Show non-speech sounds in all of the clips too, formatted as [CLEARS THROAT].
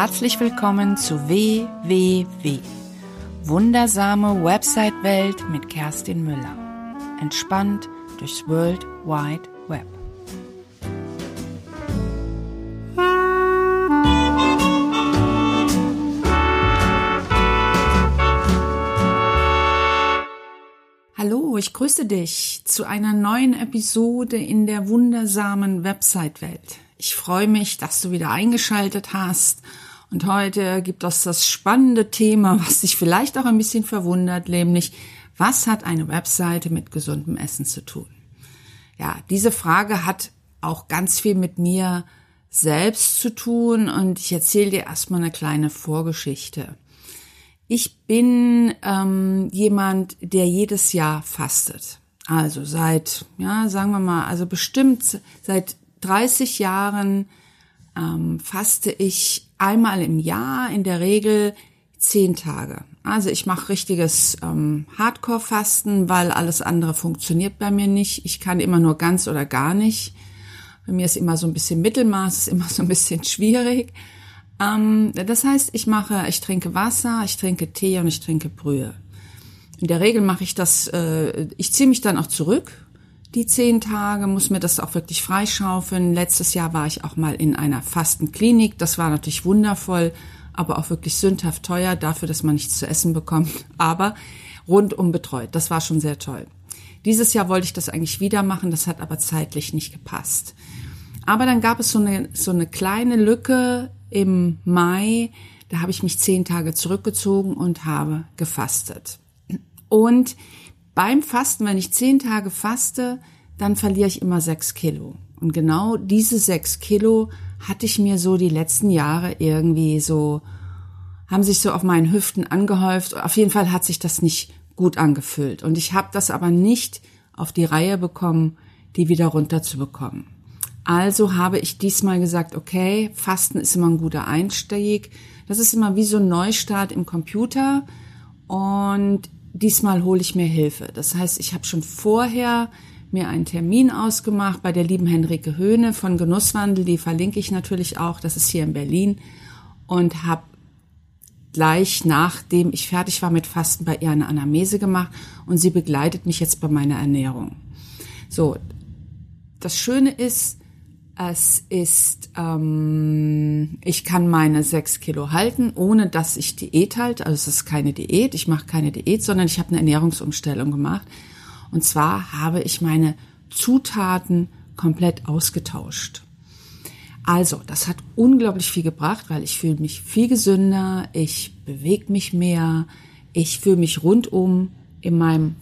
Herzlich willkommen zu WWW. Wundersame Website-Welt mit Kerstin Müller. Entspannt durchs World Wide Web. Hallo, ich grüße dich zu einer neuen Episode in der wundersamen Website-Welt. Ich freue mich, dass du wieder eingeschaltet hast. Und heute gibt es das spannende Thema, was dich vielleicht auch ein bisschen verwundert, nämlich, was hat eine Webseite mit gesundem Essen zu tun? Ja, diese Frage hat auch ganz viel mit mir selbst zu tun und ich erzähle dir erstmal eine kleine Vorgeschichte. Ich bin ähm, jemand, der jedes Jahr fastet. Also seit, ja, sagen wir mal, also bestimmt seit 30 Jahren ähm, faste ich einmal im Jahr, in der Regel zehn Tage. Also ich mache richtiges ähm, Hardcore-Fasten, weil alles andere funktioniert bei mir nicht. Ich kann immer nur ganz oder gar nicht. Bei mir ist immer so ein bisschen Mittelmaß, ist immer so ein bisschen schwierig. Ähm, das heißt, ich mache, ich trinke Wasser, ich trinke Tee und ich trinke Brühe. In der Regel mache ich das, äh, ich ziehe mich dann auch zurück die zehn Tage, muss mir das auch wirklich freischaufeln. Letztes Jahr war ich auch mal in einer Fastenklinik. Das war natürlich wundervoll, aber auch wirklich sündhaft teuer dafür, dass man nichts zu essen bekommt. Aber rundum betreut. Das war schon sehr toll. Dieses Jahr wollte ich das eigentlich wieder machen. Das hat aber zeitlich nicht gepasst. Aber dann gab es so eine, so eine kleine Lücke im Mai. Da habe ich mich zehn Tage zurückgezogen und habe gefastet. Und beim Fasten, wenn ich zehn Tage faste, dann verliere ich immer sechs Kilo. Und genau diese sechs Kilo hatte ich mir so die letzten Jahre irgendwie so, haben sich so auf meinen Hüften angehäuft. Auf jeden Fall hat sich das nicht gut angefühlt. Und ich habe das aber nicht auf die Reihe bekommen, die wieder runterzubekommen. Also habe ich diesmal gesagt, okay, Fasten ist immer ein guter Einstieg. Das ist immer wie so ein Neustart im Computer. Und diesmal hole ich mir Hilfe. Das heißt, ich habe schon vorher mir einen Termin ausgemacht bei der lieben Henrike Höhne von Genusswandel, die verlinke ich natürlich auch, das ist hier in Berlin, und habe gleich nachdem ich fertig war mit Fasten bei ihr eine Anamnese gemacht. Und sie begleitet mich jetzt bei meiner Ernährung. So, das Schöne ist, es ist, ähm, ich kann meine sechs Kilo halten, ohne dass ich Diät halte. Also es ist keine Diät, ich mache keine Diät, sondern ich habe eine Ernährungsumstellung gemacht. Und zwar habe ich meine Zutaten komplett ausgetauscht. Also, das hat unglaublich viel gebracht, weil ich fühle mich viel gesünder, ich bewege mich mehr, ich fühle mich rundum in meinem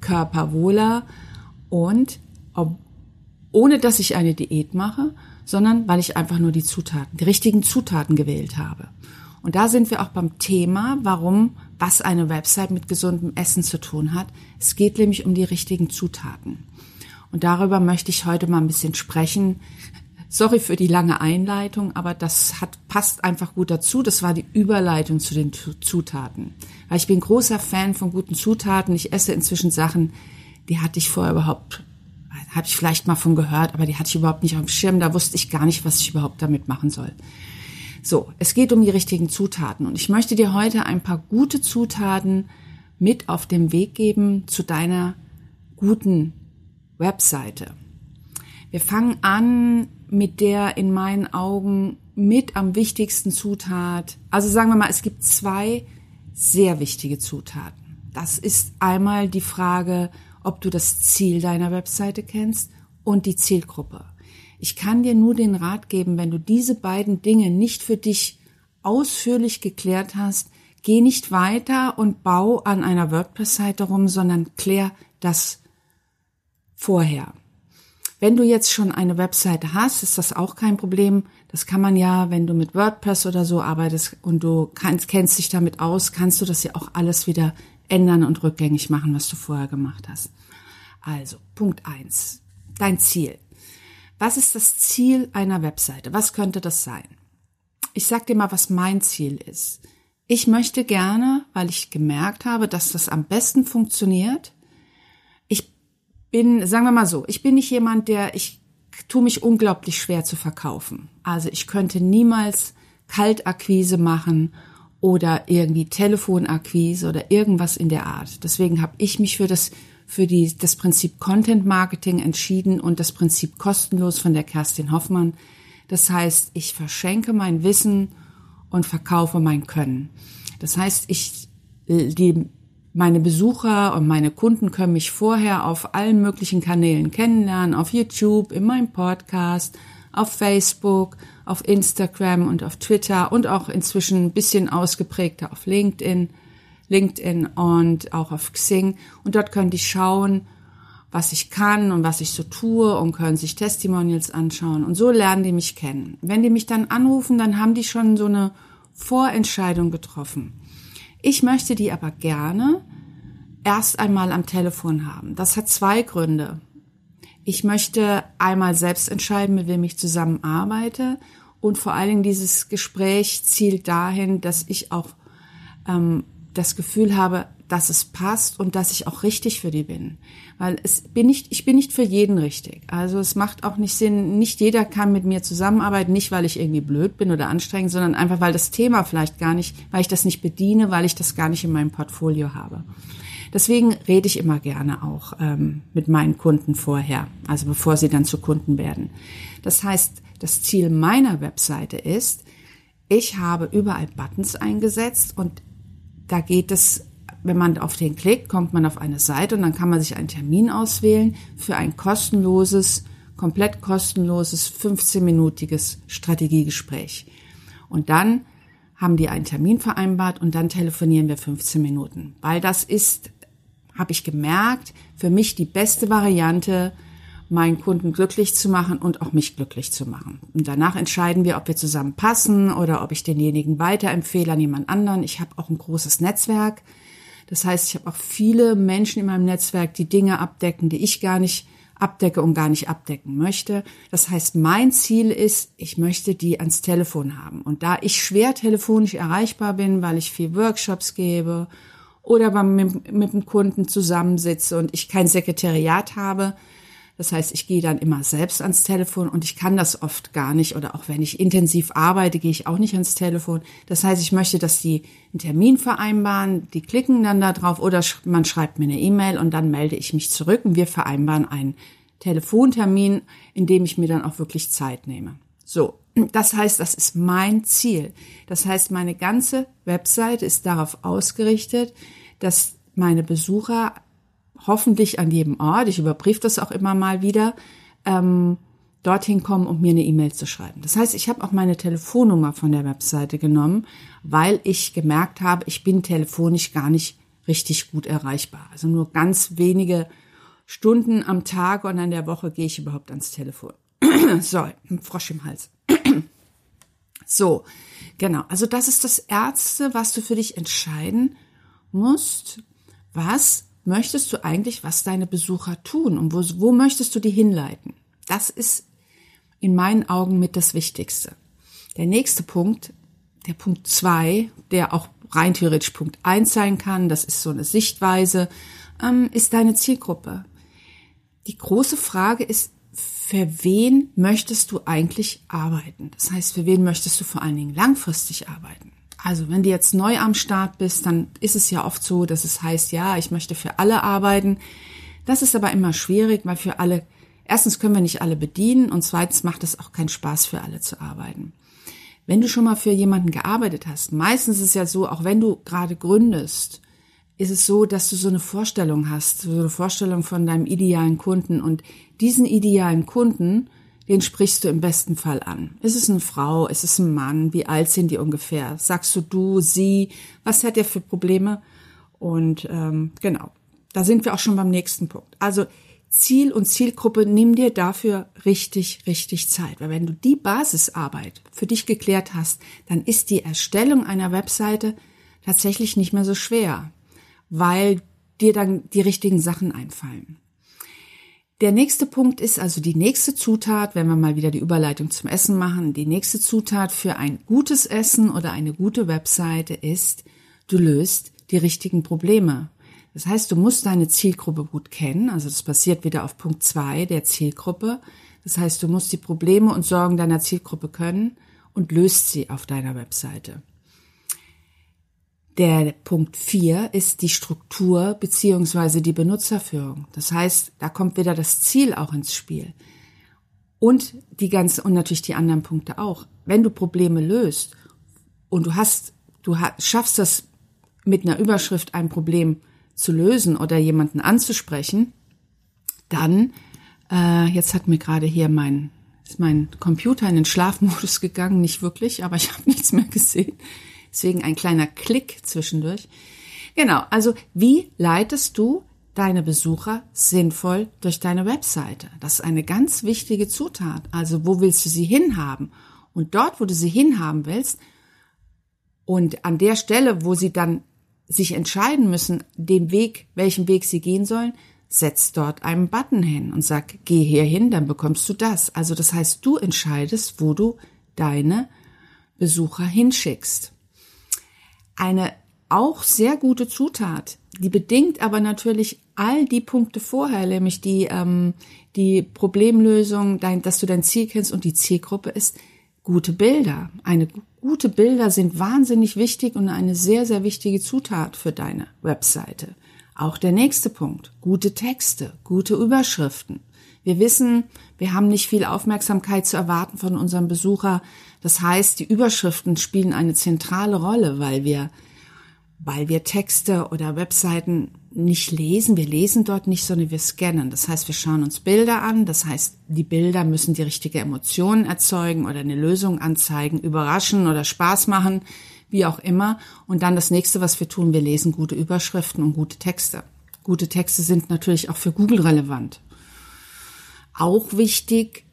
Körper wohler und ob, ohne dass ich eine Diät mache, sondern weil ich einfach nur die Zutaten, die richtigen Zutaten gewählt habe. Und da sind wir auch beim Thema, warum, was eine Website mit gesundem Essen zu tun hat. Es geht nämlich um die richtigen Zutaten. Und darüber möchte ich heute mal ein bisschen sprechen. Sorry für die lange Einleitung, aber das hat, passt einfach gut dazu. Das war die Überleitung zu den Zutaten. Weil ich bin großer Fan von guten Zutaten. Ich esse inzwischen Sachen, die hatte ich vorher überhaupt habe ich vielleicht mal von gehört, aber die hatte ich überhaupt nicht auf dem Schirm. Da wusste ich gar nicht, was ich überhaupt damit machen soll. So, es geht um die richtigen Zutaten und ich möchte dir heute ein paar gute Zutaten mit auf den Weg geben zu deiner guten Webseite. Wir fangen an mit der in meinen Augen mit am wichtigsten Zutat. Also sagen wir mal, es gibt zwei sehr wichtige Zutaten. Das ist einmal die Frage, ob du das Ziel deiner Webseite kennst und die Zielgruppe. Ich kann dir nur den Rat geben, wenn du diese beiden Dinge nicht für dich ausführlich geklärt hast, geh nicht weiter und bau an einer WordPress-Seite rum, sondern klär das vorher. Wenn du jetzt schon eine Webseite hast, ist das auch kein Problem. Das kann man ja, wenn du mit WordPress oder so arbeitest und du kannst, kennst dich damit aus, kannst du das ja auch alles wieder ändern und rückgängig machen, was du vorher gemacht hast. Also, Punkt eins: Dein Ziel. Was ist das Ziel einer Webseite? Was könnte das sein? Ich sag dir mal, was mein Ziel ist. Ich möchte gerne, weil ich gemerkt habe, dass das am besten funktioniert. Ich bin, sagen wir mal so, ich bin nicht jemand, der, ich tue mich unglaublich schwer zu verkaufen. Also ich könnte niemals Kaltakquise machen oder irgendwie Telefonakquise oder irgendwas in der Art. Deswegen habe ich mich für das für die, das Prinzip Content Marketing entschieden und das Prinzip kostenlos von der Kerstin Hoffmann. Das heißt, ich verschenke mein Wissen und verkaufe mein Können. Das heißt, ich, die, meine Besucher und meine Kunden können mich vorher auf allen möglichen Kanälen kennenlernen, auf YouTube, in meinem Podcast, auf Facebook, auf Instagram und auf Twitter und auch inzwischen ein bisschen ausgeprägter auf LinkedIn. LinkedIn und auch auf Xing. Und dort können die schauen, was ich kann und was ich so tue und können sich Testimonials anschauen. Und so lernen die mich kennen. Wenn die mich dann anrufen, dann haben die schon so eine Vorentscheidung getroffen. Ich möchte die aber gerne erst einmal am Telefon haben. Das hat zwei Gründe. Ich möchte einmal selbst entscheiden, mit wem ich zusammenarbeite. Und vor allen Dingen dieses Gespräch zielt dahin, dass ich auch ähm, das Gefühl habe, dass es passt und dass ich auch richtig für die bin. Weil es bin nicht, ich bin nicht für jeden richtig. Also es macht auch nicht Sinn, nicht jeder kann mit mir zusammenarbeiten, nicht weil ich irgendwie blöd bin oder anstrengend, sondern einfach weil das Thema vielleicht gar nicht, weil ich das nicht bediene, weil ich das gar nicht in meinem Portfolio habe. Deswegen rede ich immer gerne auch ähm, mit meinen Kunden vorher, also bevor sie dann zu Kunden werden. Das heißt, das Ziel meiner Webseite ist, ich habe überall Buttons eingesetzt und da geht es, wenn man auf den klickt, kommt man auf eine Seite und dann kann man sich einen Termin auswählen für ein kostenloses, komplett kostenloses 15-minütiges Strategiegespräch. Und dann haben die einen Termin vereinbart und dann telefonieren wir 15 Minuten. Weil das ist, habe ich gemerkt, für mich die beste Variante, meinen Kunden glücklich zu machen und auch mich glücklich zu machen. Und danach entscheiden wir, ob wir zusammen passen oder ob ich denjenigen weiterempfehle an jemand anderen. Ich habe auch ein großes Netzwerk. Das heißt, ich habe auch viele Menschen in meinem Netzwerk, die Dinge abdecken, die ich gar nicht abdecke und gar nicht abdecken möchte. Das heißt, mein Ziel ist, ich möchte die ans Telefon haben. Und da ich schwer telefonisch erreichbar bin, weil ich viel Workshops gebe oder beim, mit, mit dem Kunden zusammensitze und ich kein Sekretariat habe, das heißt, ich gehe dann immer selbst ans Telefon und ich kann das oft gar nicht oder auch wenn ich intensiv arbeite, gehe ich auch nicht ans Telefon. Das heißt, ich möchte, dass die einen Termin vereinbaren, die klicken dann da drauf oder man schreibt mir eine E-Mail und dann melde ich mich zurück und wir vereinbaren einen Telefontermin, in dem ich mir dann auch wirklich Zeit nehme. So, das heißt, das ist mein Ziel. Das heißt, meine ganze Website ist darauf ausgerichtet, dass meine Besucher hoffentlich an jedem Ort, ich überprüfe das auch immer mal wieder, ähm, dorthin kommen, um mir eine E-Mail zu schreiben. Das heißt, ich habe auch meine Telefonnummer von der Webseite genommen, weil ich gemerkt habe, ich bin telefonisch gar nicht richtig gut erreichbar. Also nur ganz wenige Stunden am Tag und an der Woche gehe ich überhaupt ans Telefon. [CLEARS THROAT] so, Frosch im Hals. [CLEARS THROAT] so, genau. Also das ist das Erste, was du für dich entscheiden musst. Was möchtest du eigentlich, was deine Besucher tun und wo, wo möchtest du die hinleiten? Das ist in meinen Augen mit das Wichtigste. Der nächste Punkt, der Punkt zwei, der auch rein theoretisch Punkt eins sein kann, das ist so eine Sichtweise, ähm, ist deine Zielgruppe. Die große Frage ist, für wen möchtest du eigentlich arbeiten? Das heißt, für wen möchtest du vor allen Dingen langfristig arbeiten? Also wenn du jetzt neu am Start bist, dann ist es ja oft so, dass es heißt, ja, ich möchte für alle arbeiten. Das ist aber immer schwierig, weil für alle, erstens können wir nicht alle bedienen und zweitens macht es auch keinen Spaß für alle zu arbeiten. Wenn du schon mal für jemanden gearbeitet hast, meistens ist es ja so, auch wenn du gerade gründest, ist es so, dass du so eine Vorstellung hast, so eine Vorstellung von deinem idealen Kunden und diesen idealen Kunden den sprichst du im besten Fall an. Ist es eine Frau? Ist es ein Mann? Wie alt sind die ungefähr? Sagst du du, sie? Was hat er für Probleme? Und ähm, genau, da sind wir auch schon beim nächsten Punkt. Also Ziel und Zielgruppe, nimm dir dafür richtig, richtig Zeit. Weil wenn du die Basisarbeit für dich geklärt hast, dann ist die Erstellung einer Webseite tatsächlich nicht mehr so schwer, weil dir dann die richtigen Sachen einfallen. Der nächste Punkt ist also die nächste Zutat, wenn wir mal wieder die Überleitung zum Essen machen, die nächste Zutat für ein gutes Essen oder eine gute Webseite ist, du löst die richtigen Probleme. Das heißt, du musst deine Zielgruppe gut kennen, also das passiert wieder auf Punkt zwei der Zielgruppe. Das heißt, du musst die Probleme und Sorgen deiner Zielgruppe können und löst sie auf deiner Webseite. Der Punkt 4 ist die Struktur beziehungsweise die Benutzerführung. Das heißt, da kommt wieder das Ziel auch ins Spiel. Und die ganze, und natürlich die anderen Punkte auch. Wenn du Probleme löst und du hast, du schaffst das mit einer Überschrift ein Problem zu lösen oder jemanden anzusprechen, dann, äh, jetzt hat mir gerade hier mein, ist mein Computer in den Schlafmodus [LAUGHS] gegangen, nicht wirklich, aber ich habe nichts mehr gesehen. Deswegen ein kleiner Klick zwischendurch. Genau, also wie leitest du deine Besucher sinnvoll durch deine Webseite? Das ist eine ganz wichtige Zutat. Also wo willst du sie hinhaben? Und dort, wo du sie hinhaben willst, und an der Stelle, wo sie dann sich entscheiden müssen, den Weg, welchen Weg sie gehen sollen, setz dort einen Button hin und sag, geh hier hin, dann bekommst du das. Also das heißt, du entscheidest, wo du deine Besucher hinschickst. Eine auch sehr gute Zutat, die bedingt aber natürlich all die Punkte vorher, nämlich die, ähm, die Problemlösung, dein, dass du dein Ziel kennst und die Zielgruppe ist gute Bilder. Eine gute Bilder sind wahnsinnig wichtig und eine sehr, sehr wichtige Zutat für deine Webseite. Auch der nächste Punkt. Gute Texte, gute Überschriften. Wir wissen, wir haben nicht viel Aufmerksamkeit zu erwarten von unserem Besucher. Das heißt, die Überschriften spielen eine zentrale Rolle, weil wir, weil wir Texte oder Webseiten nicht lesen. Wir lesen dort nicht, sondern wir scannen. Das heißt, wir schauen uns Bilder an. Das heißt, die Bilder müssen die richtige Emotionen erzeugen oder eine Lösung anzeigen, überraschen oder Spaß machen, wie auch immer. Und dann das nächste, was wir tun, wir lesen gute Überschriften und gute Texte. Gute Texte sind natürlich auch für Google relevant. Auch wichtig,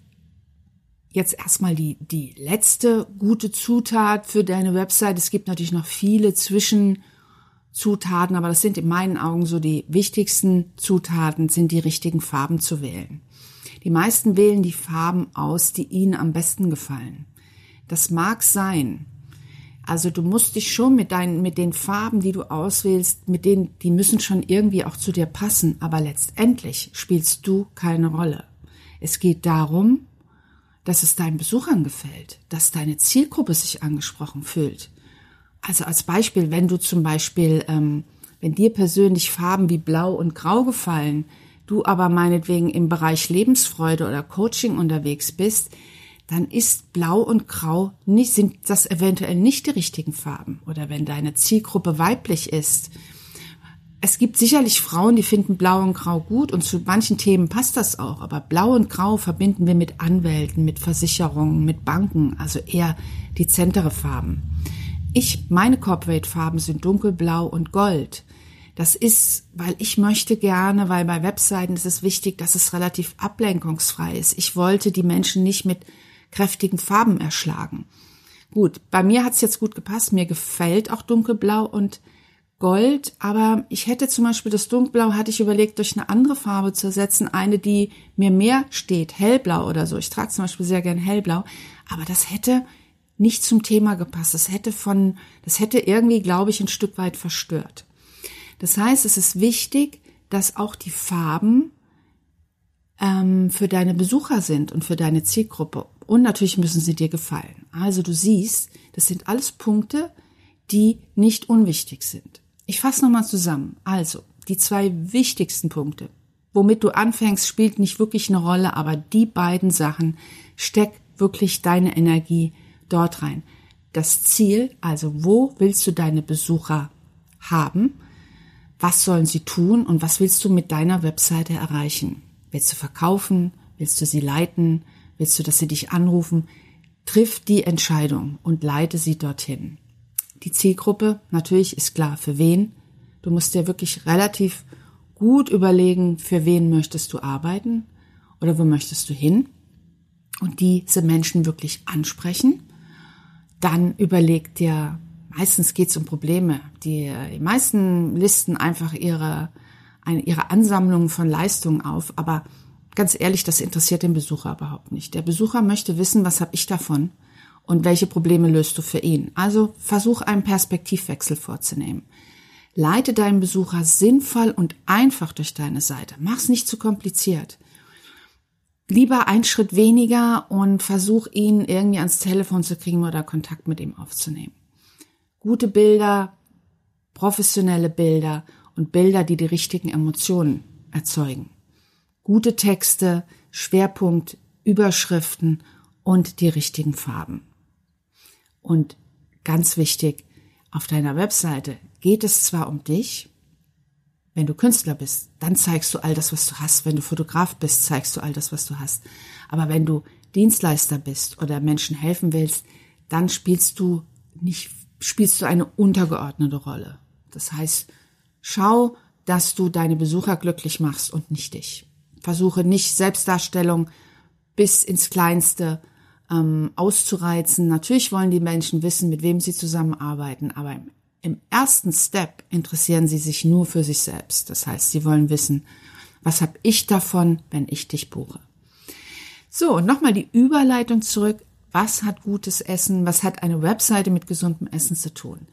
jetzt erstmal die, die letzte gute Zutat für deine Website. Es gibt natürlich noch viele Zwischenzutaten, aber das sind in meinen Augen so die wichtigsten Zutaten, sind die richtigen Farben zu wählen. Die meisten wählen die Farben aus, die ihnen am besten gefallen. Das mag sein. Also du musst dich schon mit deinen, mit den Farben, die du auswählst, mit denen, die müssen schon irgendwie auch zu dir passen, aber letztendlich spielst du keine Rolle. Es geht darum, dass es deinen Besuchern gefällt, dass deine Zielgruppe sich angesprochen fühlt. Also als Beispiel, wenn du zum Beispiel, ähm, wenn dir persönlich Farben wie Blau und Grau gefallen, du aber meinetwegen im Bereich Lebensfreude oder Coaching unterwegs bist, dann ist Blau und Grau nicht, sind das eventuell nicht die richtigen Farben. Oder wenn deine Zielgruppe weiblich ist, es gibt sicherlich Frauen, die finden Blau und Grau gut und zu manchen Themen passt das auch. Aber Blau und Grau verbinden wir mit Anwälten, mit Versicherungen, mit Banken, also eher dezentere Farben. Ich, meine Corporate-Farben sind dunkelblau und gold. Das ist, weil ich möchte gerne, weil bei Webseiten ist es wichtig, dass es relativ ablenkungsfrei ist. Ich wollte die Menschen nicht mit kräftigen Farben erschlagen. Gut, bei mir hat es jetzt gut gepasst. Mir gefällt auch dunkelblau und Gold, aber ich hätte zum Beispiel das Dunkelblau, hatte ich überlegt, durch eine andere Farbe zu ersetzen, eine, die mir mehr steht, hellblau oder so. Ich trage zum Beispiel sehr gern hellblau, aber das hätte nicht zum Thema gepasst. Das hätte von, das hätte irgendwie, glaube ich, ein Stück weit verstört. Das heißt, es ist wichtig, dass auch die Farben ähm, für deine Besucher sind und für deine Zielgruppe. Und natürlich müssen sie dir gefallen. Also du siehst, das sind alles Punkte, die nicht unwichtig sind. Ich fasse nochmal zusammen. Also, die zwei wichtigsten Punkte. Womit du anfängst, spielt nicht wirklich eine Rolle, aber die beiden Sachen, steck wirklich deine Energie dort rein. Das Ziel, also wo willst du deine Besucher haben? Was sollen sie tun und was willst du mit deiner Webseite erreichen? Willst du verkaufen? Willst du sie leiten? Willst du, dass sie dich anrufen? Triff die Entscheidung und leite sie dorthin. Die Zielgruppe natürlich ist klar, für wen. Du musst dir wirklich relativ gut überlegen, für wen möchtest du arbeiten oder wo möchtest du hin und diese Menschen wirklich ansprechen. Dann überleg dir, meistens geht es um Probleme. Die, die meisten listen einfach ihre, eine, ihre Ansammlungen von Leistungen auf, aber ganz ehrlich, das interessiert den Besucher überhaupt nicht. Der Besucher möchte wissen, was habe ich davon und welche Probleme löst du für ihn. Also versuch einen Perspektivwechsel vorzunehmen. Leite deinen Besucher sinnvoll und einfach durch deine Seite. Mach's nicht zu kompliziert. lieber einen Schritt weniger und versuch ihn irgendwie ans Telefon zu kriegen oder Kontakt mit ihm aufzunehmen. Gute Bilder, professionelle Bilder und Bilder, die die richtigen Emotionen erzeugen. Gute Texte, Schwerpunkt, Überschriften und die richtigen Farben. Und ganz wichtig, auf deiner Webseite geht es zwar um dich, wenn du Künstler bist, dann zeigst du all das, was du hast. Wenn du Fotograf bist, zeigst du all das, was du hast. Aber wenn du Dienstleister bist oder Menschen helfen willst, dann spielst du nicht, spielst du eine untergeordnete Rolle. Das heißt, schau, dass du deine Besucher glücklich machst und nicht dich. Versuche nicht Selbstdarstellung bis ins Kleinste ähm, auszureizen. Natürlich wollen die Menschen wissen, mit wem sie zusammenarbeiten, aber im im ersten Step interessieren sie sich nur für sich selbst. Das heißt, sie wollen wissen, was habe ich davon, wenn ich dich buche. So, nochmal die Überleitung zurück. Was hat gutes Essen? Was hat eine Webseite mit gesundem Essen zu tun?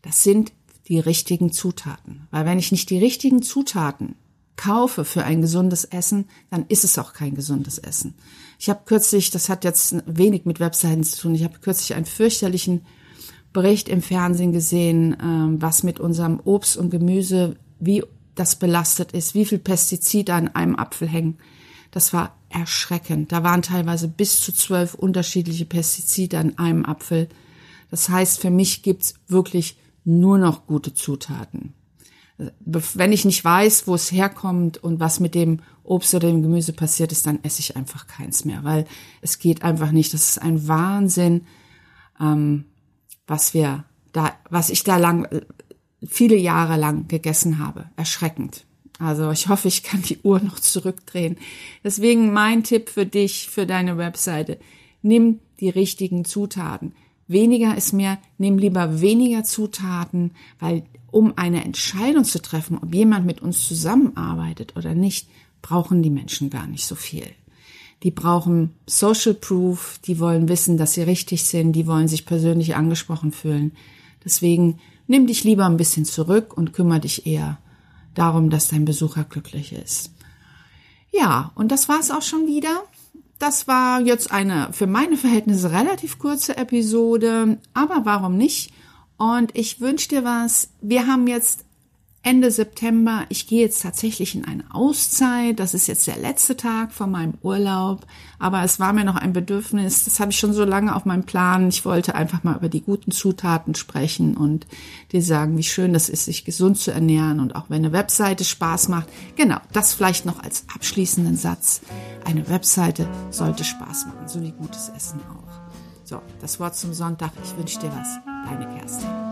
Das sind die richtigen Zutaten. Weil wenn ich nicht die richtigen Zutaten kaufe für ein gesundes Essen, dann ist es auch kein gesundes Essen. Ich habe kürzlich, das hat jetzt wenig mit Webseiten zu tun, ich habe kürzlich einen fürchterlichen Bericht im Fernsehen gesehen, ähm, was mit unserem Obst und Gemüse, wie das belastet ist, wie viel Pestizide an einem Apfel hängen. Das war erschreckend. Da waren teilweise bis zu zwölf unterschiedliche Pestizide an einem Apfel. Das heißt, für mich gibt's wirklich nur noch gute Zutaten. Wenn ich nicht weiß, wo es herkommt und was mit dem Obst oder dem Gemüse passiert ist, dann esse ich einfach keins mehr, weil es geht einfach nicht. Das ist ein Wahnsinn, ähm, was wir da, was ich da lang, viele Jahre lang gegessen habe. Erschreckend. Also ich hoffe, ich kann die Uhr noch zurückdrehen. Deswegen mein Tipp für dich, für deine Webseite. Nimm die richtigen Zutaten. Weniger ist mehr, nimm lieber weniger Zutaten, weil um eine Entscheidung zu treffen, ob jemand mit uns zusammenarbeitet oder nicht, brauchen die Menschen gar nicht so viel die brauchen Social Proof, die wollen wissen, dass sie richtig sind, die wollen sich persönlich angesprochen fühlen. Deswegen nimm dich lieber ein bisschen zurück und kümmere dich eher darum, dass dein Besucher glücklich ist. Ja, und das war's auch schon wieder. Das war jetzt eine für meine Verhältnisse relativ kurze Episode, aber warum nicht? Und ich wünsche dir was. Wir haben jetzt Ende September. Ich gehe jetzt tatsächlich in eine Auszeit. Das ist jetzt der letzte Tag von meinem Urlaub. Aber es war mir noch ein Bedürfnis. Das habe ich schon so lange auf meinem Plan. Ich wollte einfach mal über die guten Zutaten sprechen und dir sagen, wie schön das ist, sich gesund zu ernähren und auch wenn eine Webseite Spaß macht. Genau, das vielleicht noch als abschließenden Satz. Eine Webseite sollte Spaß machen, so wie gutes Essen auch. So, das Wort zum Sonntag. Ich wünsche dir was. Deine Kerstin.